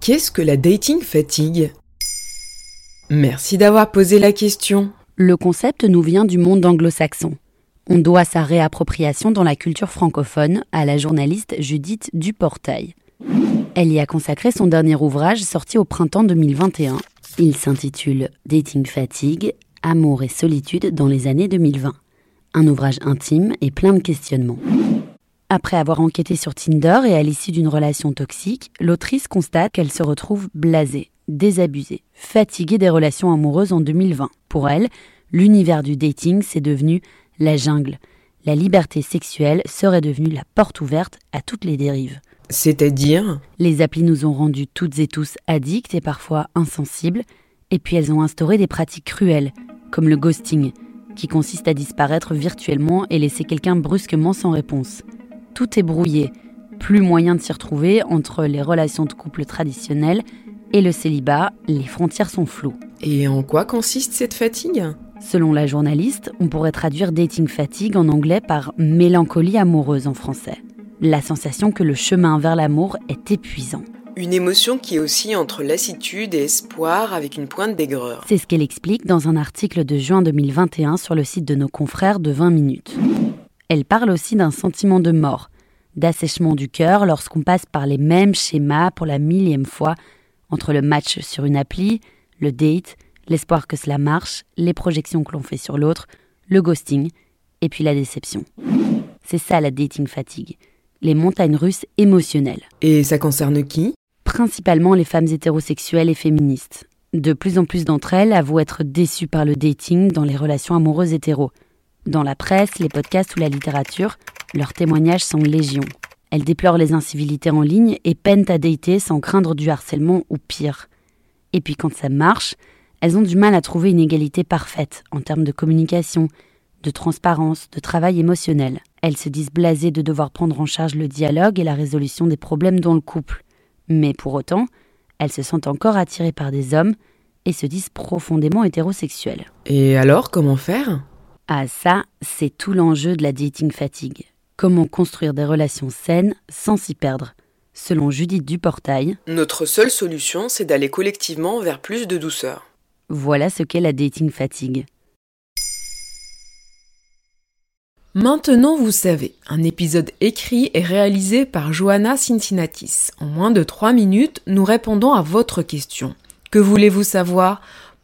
Qu'est-ce que la dating fatigue? Merci d'avoir posé la question. Le concept nous vient du monde anglo-saxon. On doit sa réappropriation dans la culture francophone à la journaliste Judith Duportail. Elle y a consacré son dernier ouvrage sorti au printemps 2021. Il s'intitule Dating fatigue, amour et solitude dans les années 2020. Un ouvrage intime et plein de questionnements. Après avoir enquêté sur Tinder et à l'issue d'une relation toxique, l'autrice constate qu'elle se retrouve blasée, désabusée, fatiguée des relations amoureuses en 2020. Pour elle, l'univers du dating, s'est devenu la jungle. La liberté sexuelle serait devenue la porte ouverte à toutes les dérives. C'est-à-dire? Les applis nous ont rendus toutes et tous addicts et parfois insensibles, et puis elles ont instauré des pratiques cruelles, comme le ghosting, qui consiste à disparaître virtuellement et laisser quelqu'un brusquement sans réponse. Tout est brouillé, plus moyen de s'y retrouver entre les relations de couple traditionnelles et le célibat, les frontières sont floues. Et en quoi consiste cette fatigue? Selon la journaliste, on pourrait traduire dating fatigue en anglais par mélancolie amoureuse en français. La sensation que le chemin vers l'amour est épuisant. Une émotion qui est aussi entre lassitude et espoir avec une pointe d'aigreur. C'est ce qu'elle explique dans un article de juin 2021 sur le site de nos confrères de 20 minutes. Elle parle aussi d'un sentiment de mort, d'assèchement du cœur lorsqu'on passe par les mêmes schémas pour la millième fois entre le match sur une appli, le date, l'espoir que cela marche, les projections que l'on fait sur l'autre, le ghosting, et puis la déception. C'est ça la dating fatigue, les montagnes russes émotionnelles. Et ça concerne qui? Principalement les femmes hétérosexuelles et féministes. De plus en plus d'entre elles avouent être déçues par le dating dans les relations amoureuses hétéros. Dans la presse, les podcasts ou la littérature, leurs témoignages sont légion. Elles déplorent les incivilités en ligne et peinent à dater sans craindre du harcèlement ou pire. Et puis quand ça marche, elles ont du mal à trouver une égalité parfaite en termes de communication, de transparence, de travail émotionnel. Elles se disent blasées de devoir prendre en charge le dialogue et la résolution des problèmes dans le couple. Mais pour autant, elles se sentent encore attirées par des hommes et se disent profondément hétérosexuelles. Et alors, comment faire? Ah ça, c'est tout l'enjeu de la dating fatigue. Comment construire des relations saines sans s'y perdre Selon Judith Duportail, Notre seule solution, c'est d'aller collectivement vers plus de douceur. voilà ce qu'est la dating fatigue. Maintenant, vous savez, un épisode écrit et réalisé par Johanna Cincinnatis. En moins de 3 minutes, nous répondons à votre question. Que voulez-vous savoir?